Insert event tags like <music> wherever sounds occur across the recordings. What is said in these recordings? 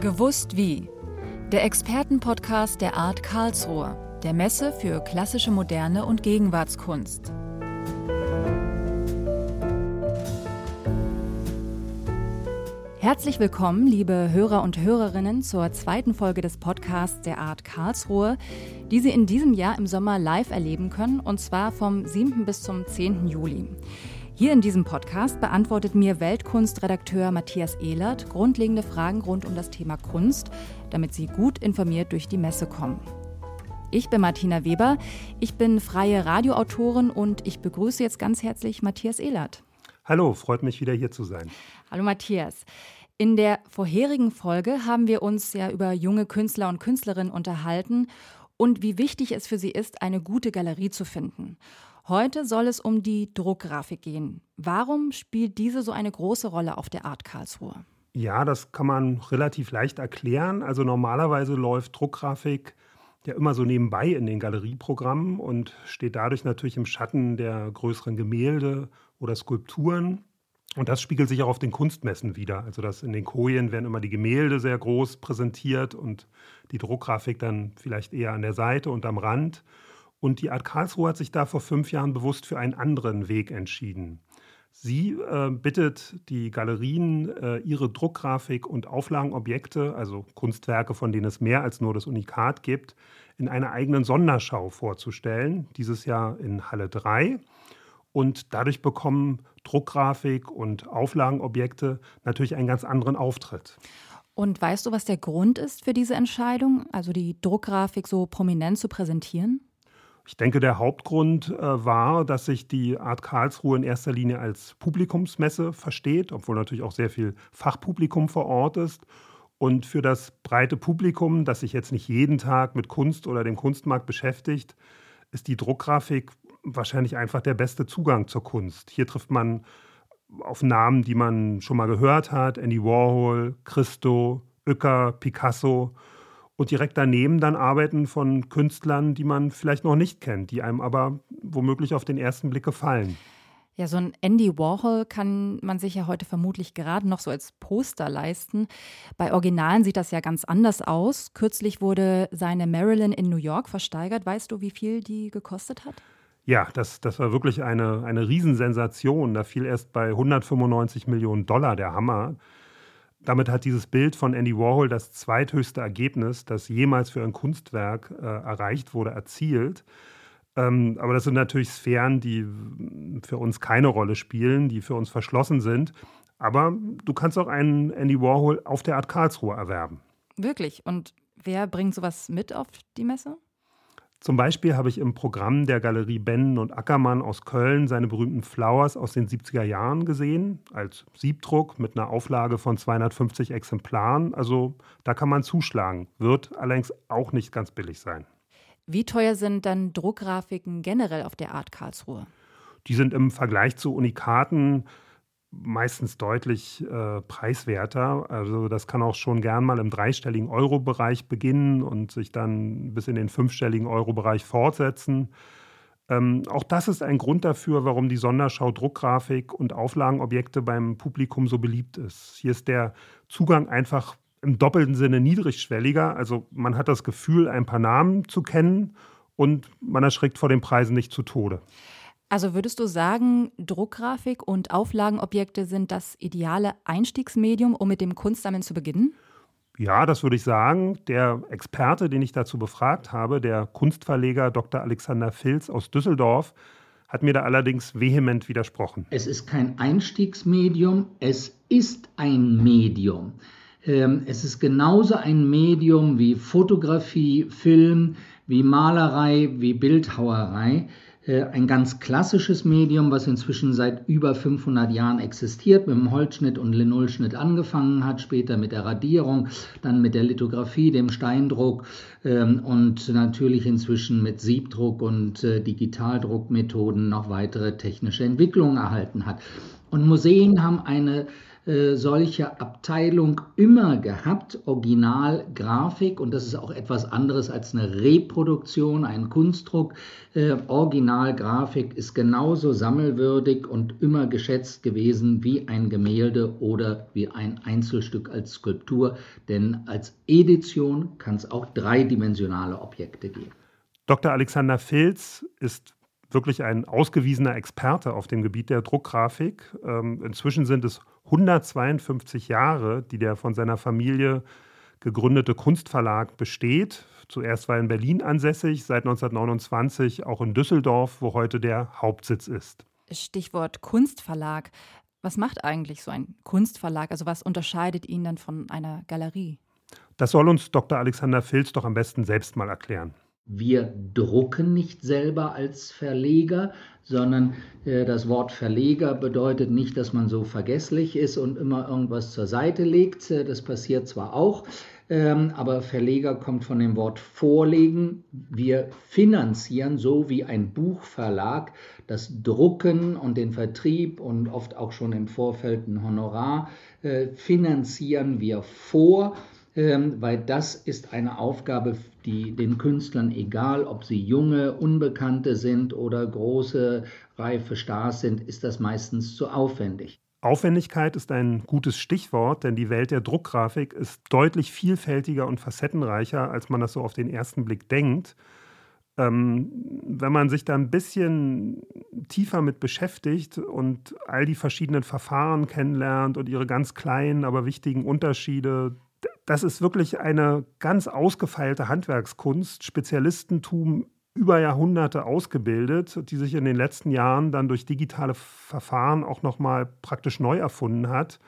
Gewusst wie. Der Expertenpodcast der Art Karlsruhe, der Messe für klassische Moderne und Gegenwartskunst. Herzlich willkommen, liebe Hörer und Hörerinnen, zur zweiten Folge des Podcasts der Art Karlsruhe, die Sie in diesem Jahr im Sommer live erleben können, und zwar vom 7. bis zum 10. Juli. Hier in diesem Podcast beantwortet mir Weltkunstredakteur Matthias Ehlert grundlegende Fragen rund um das Thema Kunst, damit Sie gut informiert durch die Messe kommen. Ich bin Martina Weber, ich bin freie Radioautorin und ich begrüße jetzt ganz herzlich Matthias Ehlert. Hallo, freut mich wieder hier zu sein. Hallo Matthias. In der vorherigen Folge haben wir uns ja über junge Künstler und Künstlerinnen unterhalten und wie wichtig es für sie ist, eine gute Galerie zu finden. Heute soll es um die Druckgrafik gehen. Warum spielt diese so eine große Rolle auf der Art Karlsruhe? Ja, das kann man relativ leicht erklären. Also normalerweise läuft Druckgrafik ja immer so nebenbei in den Galerieprogrammen und steht dadurch natürlich im Schatten der größeren Gemälde oder Skulpturen. Und das spiegelt sich auch auf den Kunstmessen wieder. Also dass in den Kojen werden immer die Gemälde sehr groß präsentiert und die Druckgrafik dann vielleicht eher an der Seite und am Rand. Und die Art Karlsruhe hat sich da vor fünf Jahren bewusst für einen anderen Weg entschieden. Sie äh, bittet die Galerien, äh, ihre Druckgrafik und Auflagenobjekte, also Kunstwerke, von denen es mehr als nur das Unikat gibt, in einer eigenen Sonderschau vorzustellen, dieses Jahr in Halle 3. Und dadurch bekommen Druckgrafik und Auflagenobjekte natürlich einen ganz anderen Auftritt. Und weißt du, was der Grund ist für diese Entscheidung, also die Druckgrafik so prominent zu präsentieren? Ich denke, der Hauptgrund äh, war, dass sich die Art Karlsruhe in erster Linie als Publikumsmesse versteht, obwohl natürlich auch sehr viel Fachpublikum vor Ort ist. Und für das breite Publikum, das sich jetzt nicht jeden Tag mit Kunst oder dem Kunstmarkt beschäftigt, ist die Druckgrafik wahrscheinlich einfach der beste Zugang zur Kunst. Hier trifft man auf Namen, die man schon mal gehört hat: Andy Warhol, Christo, Uecker, Picasso. Und direkt daneben dann Arbeiten von Künstlern, die man vielleicht noch nicht kennt, die einem aber womöglich auf den ersten Blick gefallen. Ja, so ein Andy Warhol kann man sich ja heute vermutlich gerade noch so als Poster leisten. Bei Originalen sieht das ja ganz anders aus. Kürzlich wurde seine Marilyn in New York versteigert. Weißt du, wie viel die gekostet hat? Ja, das, das war wirklich eine, eine Riesensensation. Da fiel erst bei 195 Millionen Dollar der Hammer. Damit hat dieses Bild von Andy Warhol das zweithöchste Ergebnis, das jemals für ein Kunstwerk äh, erreicht wurde, erzielt. Ähm, aber das sind natürlich Sphären, die für uns keine Rolle spielen, die für uns verschlossen sind. Aber du kannst auch einen Andy Warhol auf der Art Karlsruhe erwerben. Wirklich? Und wer bringt sowas mit auf die Messe? Zum Beispiel habe ich im Programm der Galerie Bennen und Ackermann aus Köln seine berühmten Flowers aus den 70er Jahren gesehen, als Siebdruck mit einer Auflage von 250 Exemplaren. Also da kann man zuschlagen, wird allerdings auch nicht ganz billig sein. Wie teuer sind dann Druckgrafiken generell auf der Art Karlsruhe? Die sind im Vergleich zu Unikaten meistens deutlich äh, preiswerter. Also das kann auch schon gern mal im dreistelligen Euro-Bereich beginnen und sich dann bis in den fünfstelligen Euro-Bereich fortsetzen. Ähm, auch das ist ein Grund dafür, warum die Sonderschau Druckgrafik und Auflagenobjekte beim Publikum so beliebt ist. Hier ist der Zugang einfach im doppelten Sinne niedrigschwelliger. Also man hat das Gefühl, ein paar Namen zu kennen und man erschreckt vor den Preisen nicht zu Tode. Also würdest du sagen, Druckgrafik und Auflagenobjekte sind das ideale Einstiegsmedium, um mit dem Kunstsammeln zu beginnen? Ja, das würde ich sagen. Der Experte, den ich dazu befragt habe, der Kunstverleger Dr. Alexander Filz aus Düsseldorf, hat mir da allerdings vehement widersprochen. Es ist kein Einstiegsmedium, es ist ein Medium. Ähm, es ist genauso ein Medium wie Fotografie, Film, wie Malerei, wie Bildhauerei. Äh, ein ganz klassisches Medium, was inzwischen seit über 500 Jahren existiert, mit dem Holzschnitt und Linolschnitt angefangen hat, später mit der Radierung, dann mit der Lithografie, dem Steindruck ähm, und natürlich inzwischen mit Siebdruck und äh, Digitaldruckmethoden noch weitere technische Entwicklungen erhalten hat. Und Museen haben eine äh, solche Abteilung immer gehabt, Originalgrafik, und das ist auch etwas anderes als eine Reproduktion, ein Kunstdruck. Äh, Originalgrafik ist genauso sammelwürdig und immer geschätzt gewesen wie ein Gemälde oder wie ein Einzelstück als Skulptur, denn als Edition kann es auch dreidimensionale Objekte geben. Dr. Alexander Filz ist wirklich ein ausgewiesener Experte auf dem Gebiet der Druckgrafik. Ähm, inzwischen sind es 152 Jahre, die der von seiner Familie gegründete Kunstverlag besteht. Zuerst war er in Berlin ansässig, seit 1929 auch in Düsseldorf, wo heute der Hauptsitz ist. Stichwort Kunstverlag. Was macht eigentlich so ein Kunstverlag? Also was unterscheidet ihn dann von einer Galerie? Das soll uns Dr. Alexander Filz doch am besten selbst mal erklären. Wir drucken nicht selber als Verleger, sondern äh, das Wort Verleger bedeutet nicht, dass man so vergesslich ist und immer irgendwas zur Seite legt. Äh, das passiert zwar auch, ähm, aber Verleger kommt von dem Wort vorlegen. Wir finanzieren so wie ein Buchverlag das Drucken und den Vertrieb und oft auch schon im Vorfeld ein Honorar äh, finanzieren wir vor weil das ist eine Aufgabe, die den Künstlern, egal ob sie junge, Unbekannte sind oder große, reife Stars sind, ist das meistens zu aufwendig. Aufwendigkeit ist ein gutes Stichwort, denn die Welt der Druckgrafik ist deutlich vielfältiger und facettenreicher, als man das so auf den ersten Blick denkt. Ähm, wenn man sich da ein bisschen tiefer mit beschäftigt und all die verschiedenen Verfahren kennenlernt und ihre ganz kleinen, aber wichtigen Unterschiede, das ist wirklich eine ganz ausgefeilte Handwerkskunst, Spezialistentum über Jahrhunderte ausgebildet, die sich in den letzten Jahren dann durch digitale Verfahren auch nochmal praktisch neu erfunden hat.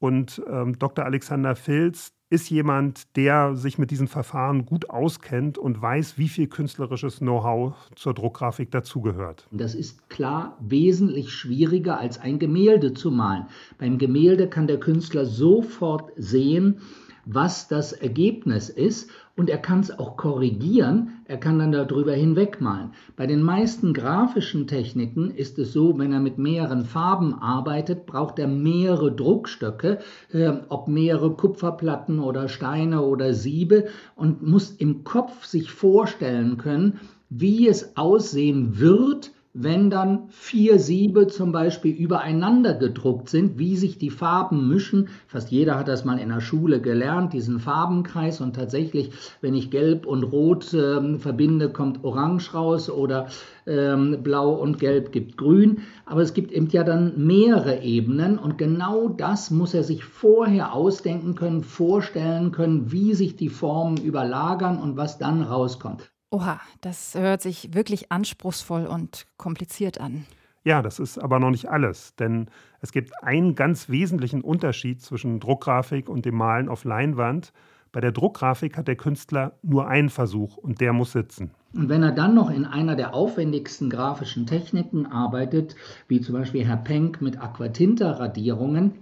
Und ähm, Dr. Alexander Filz ist jemand, der sich mit diesen Verfahren gut auskennt und weiß, wie viel künstlerisches Know-how zur Druckgrafik dazugehört. Das ist klar wesentlich schwieriger als ein Gemälde zu malen. Beim Gemälde kann der Künstler sofort sehen, was das Ergebnis ist und er kann es auch korrigieren, er kann dann darüber hinwegmalen. Bei den meisten grafischen Techniken ist es so, wenn er mit mehreren Farben arbeitet, braucht er mehrere Druckstöcke, äh, ob mehrere Kupferplatten oder Steine oder Siebe und muss im Kopf sich vorstellen können, wie es aussehen wird, wenn dann vier Siebe zum Beispiel übereinander gedruckt sind, wie sich die Farben mischen. Fast jeder hat das mal in der Schule gelernt, diesen Farbenkreis. Und tatsächlich, wenn ich Gelb und Rot äh, verbinde, kommt Orange raus oder ähm, Blau und Gelb gibt Grün. Aber es gibt eben ja dann mehrere Ebenen. Und genau das muss er sich vorher ausdenken können, vorstellen können, wie sich die Formen überlagern und was dann rauskommt. Oha, das hört sich wirklich anspruchsvoll und kompliziert an. Ja, das ist aber noch nicht alles, denn es gibt einen ganz wesentlichen Unterschied zwischen Druckgrafik und dem Malen auf Leinwand. Bei der Druckgrafik hat der Künstler nur einen Versuch und der muss sitzen. Und wenn er dann noch in einer der aufwendigsten grafischen Techniken arbeitet, wie zum Beispiel Herr Penck mit Aquatinta-Radierungen,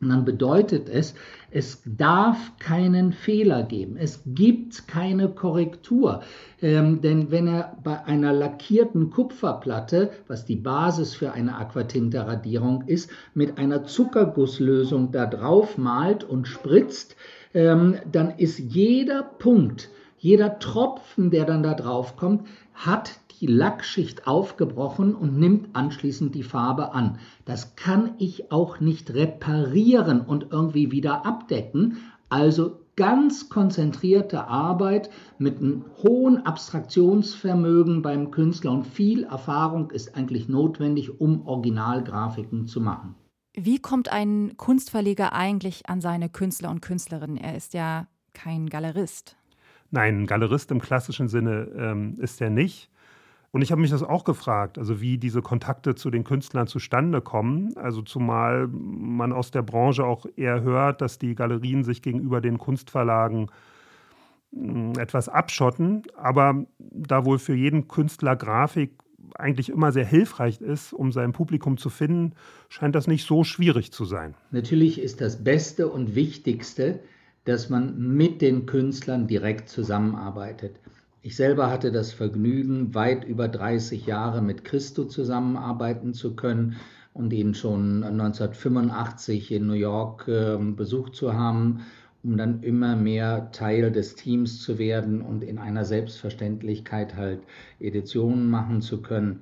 und dann bedeutet es, es darf keinen Fehler geben. Es gibt keine Korrektur. Ähm, denn wenn er bei einer lackierten Kupferplatte, was die Basis für eine Aquatinta-Radierung ist, mit einer Zuckergusslösung da drauf malt und spritzt, ähm, dann ist jeder Punkt, jeder Tropfen, der dann da drauf kommt, hat die Lackschicht aufgebrochen und nimmt anschließend die Farbe an. Das kann ich auch nicht reparieren und irgendwie wieder abdecken. Also ganz konzentrierte Arbeit mit einem hohen Abstraktionsvermögen beim Künstler und viel Erfahrung ist eigentlich notwendig, um Originalgrafiken zu machen. Wie kommt ein Kunstverleger eigentlich an seine Künstler und Künstlerinnen? Er ist ja kein Galerist. Nein, ein Galerist im klassischen Sinne ähm, ist er nicht. Und ich habe mich das auch gefragt, also wie diese Kontakte zu den Künstlern zustande kommen. Also zumal man aus der Branche auch eher hört, dass die Galerien sich gegenüber den Kunstverlagen hm, etwas abschotten, aber da wohl für jeden Künstler Grafik eigentlich immer sehr hilfreich ist, um sein Publikum zu finden, scheint das nicht so schwierig zu sein. Natürlich ist das Beste und Wichtigste, dass man mit den Künstlern direkt zusammenarbeitet. Ich selber hatte das Vergnügen, weit über 30 Jahre mit Christo zusammenarbeiten zu können und ihn schon 1985 in New York äh, besucht zu haben, um dann immer mehr Teil des Teams zu werden und in einer Selbstverständlichkeit halt Editionen machen zu können.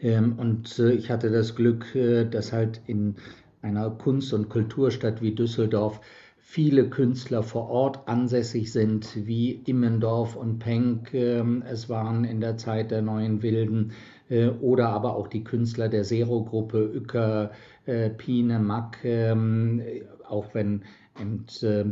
Ähm, und äh, ich hatte das Glück, äh, dass halt in einer Kunst- und Kulturstadt wie Düsseldorf viele Künstler vor Ort ansässig sind, wie Immendorf und Penck. Ähm, es waren in der Zeit der neuen Wilden äh, oder aber auch die Künstler der Zero-Gruppe, Uecker, Pine, Mack, ähm, auch wenn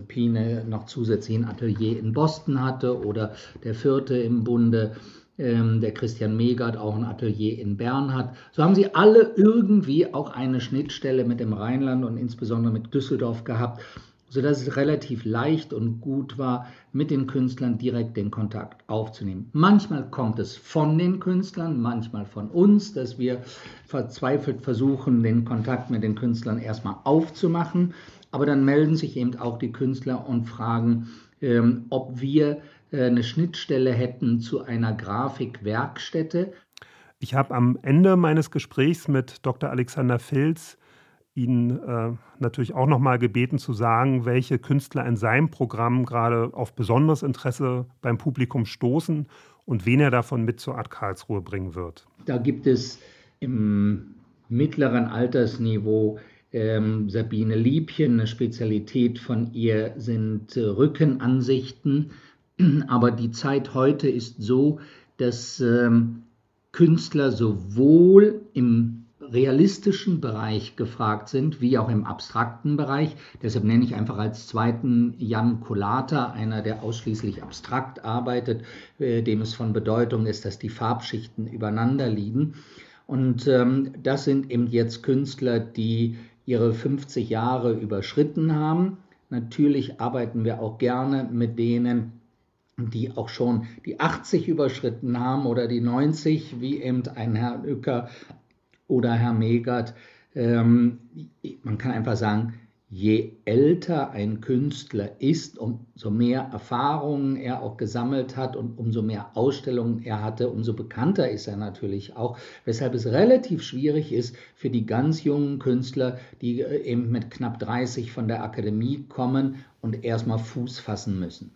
Pine noch zusätzlich ein Atelier in Boston hatte oder der vierte im Bunde ähm, der Christian Megert auch ein Atelier in Bern hat. So haben sie alle irgendwie auch eine Schnittstelle mit dem Rheinland und insbesondere mit Düsseldorf gehabt, sodass es relativ leicht und gut war, mit den Künstlern direkt den Kontakt aufzunehmen. Manchmal kommt es von den Künstlern, manchmal von uns, dass wir verzweifelt versuchen, den Kontakt mit den Künstlern erstmal aufzumachen. Aber dann melden sich eben auch die Künstler und fragen, ähm, ob wir äh, eine Schnittstelle hätten zu einer Grafikwerkstätte. Ich habe am Ende meines Gesprächs mit Dr. Alexander Filz ihn äh, natürlich auch noch mal gebeten zu sagen, welche Künstler in seinem Programm gerade auf besonderes Interesse beim Publikum stoßen und wen er davon mit zur Art Karlsruhe bringen wird. Da gibt es im mittleren Altersniveau ähm, Sabine Liebchen, eine Spezialität von ihr sind äh, Rückenansichten. <clears throat> Aber die Zeit heute ist so, dass ähm, Künstler sowohl im realistischen Bereich gefragt sind, wie auch im abstrakten Bereich. Deshalb nenne ich einfach als zweiten Jan Kolata, einer, der ausschließlich abstrakt arbeitet, äh, dem es von Bedeutung ist, dass die Farbschichten übereinander liegen. Und ähm, das sind eben jetzt Künstler, die ihre 50 Jahre überschritten haben. Natürlich arbeiten wir auch gerne mit denen, die auch schon die 80 überschritten haben oder die 90, wie eben ein Herr Uecker oder Herr Megert. Ähm, man kann einfach sagen, je älter ein Künstler ist, umso mehr Erfahrungen er auch gesammelt hat und umso mehr Ausstellungen er hatte, umso bekannter ist er natürlich auch, weshalb es relativ schwierig ist für die ganz jungen Künstler, die äh, eben mit knapp 30 von der Akademie kommen und erstmal Fuß fassen müssen.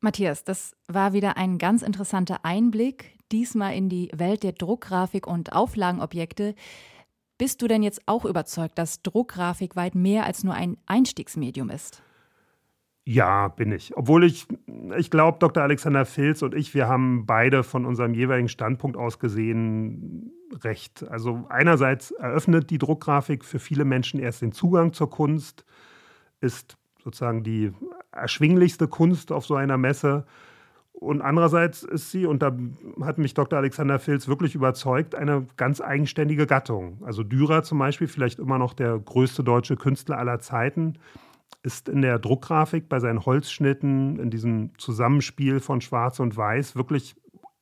Matthias, das war wieder ein ganz interessanter Einblick, diesmal in die Welt der Druckgrafik und Auflagenobjekte. Bist du denn jetzt auch überzeugt, dass Druckgrafik weit mehr als nur ein Einstiegsmedium ist? Ja, bin ich. Obwohl ich, ich glaube, Dr. Alexander Filz und ich, wir haben beide von unserem jeweiligen Standpunkt aus gesehen recht. Also einerseits eröffnet die Druckgrafik für viele Menschen erst den Zugang zur Kunst, ist sozusagen die erschwinglichste Kunst auf so einer Messe. Und andererseits ist sie, und da hat mich Dr. Alexander Filz wirklich überzeugt, eine ganz eigenständige Gattung. Also Dürer zum Beispiel, vielleicht immer noch der größte deutsche Künstler aller Zeiten, ist in der Druckgrafik bei seinen Holzschnitten, in diesem Zusammenspiel von Schwarz und Weiß wirklich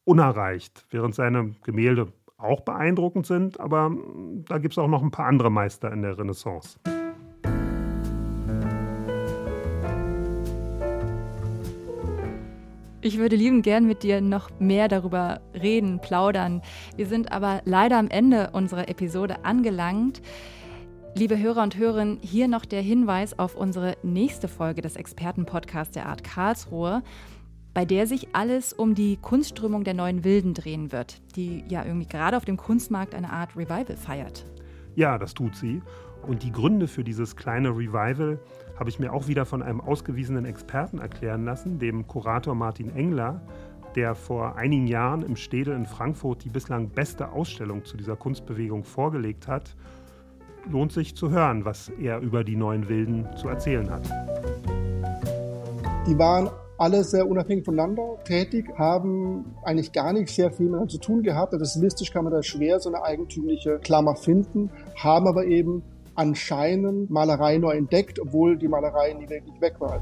unerreicht, während seine Gemälde auch beeindruckend sind, aber da gibt es auch noch ein paar andere Meister in der Renaissance. Ich würde lieben gern mit dir noch mehr darüber reden, plaudern. Wir sind aber leider am Ende unserer Episode angelangt. Liebe Hörer und Hörerinnen, hier noch der Hinweis auf unsere nächste Folge des Expertenpodcasts der Art Karlsruhe, bei der sich alles um die Kunstströmung der neuen Wilden drehen wird, die ja irgendwie gerade auf dem Kunstmarkt eine Art Revival feiert. Ja, das tut sie. Und die Gründe für dieses kleine Revival habe ich mir auch wieder von einem ausgewiesenen Experten erklären lassen, dem Kurator Martin Engler, der vor einigen Jahren im Städel in Frankfurt die bislang beste Ausstellung zu dieser Kunstbewegung vorgelegt hat. Lohnt sich zu hören, was er über die neuen Wilden zu erzählen hat. Die waren alle sehr unabhängig voneinander tätig, haben eigentlich gar nicht sehr viel miteinander zu tun gehabt. Stilistisch kann man da schwer so eine eigentümliche Klammer finden, haben aber eben anscheinend Malerei neu entdeckt, obwohl die Malerei nie wirklich weg war.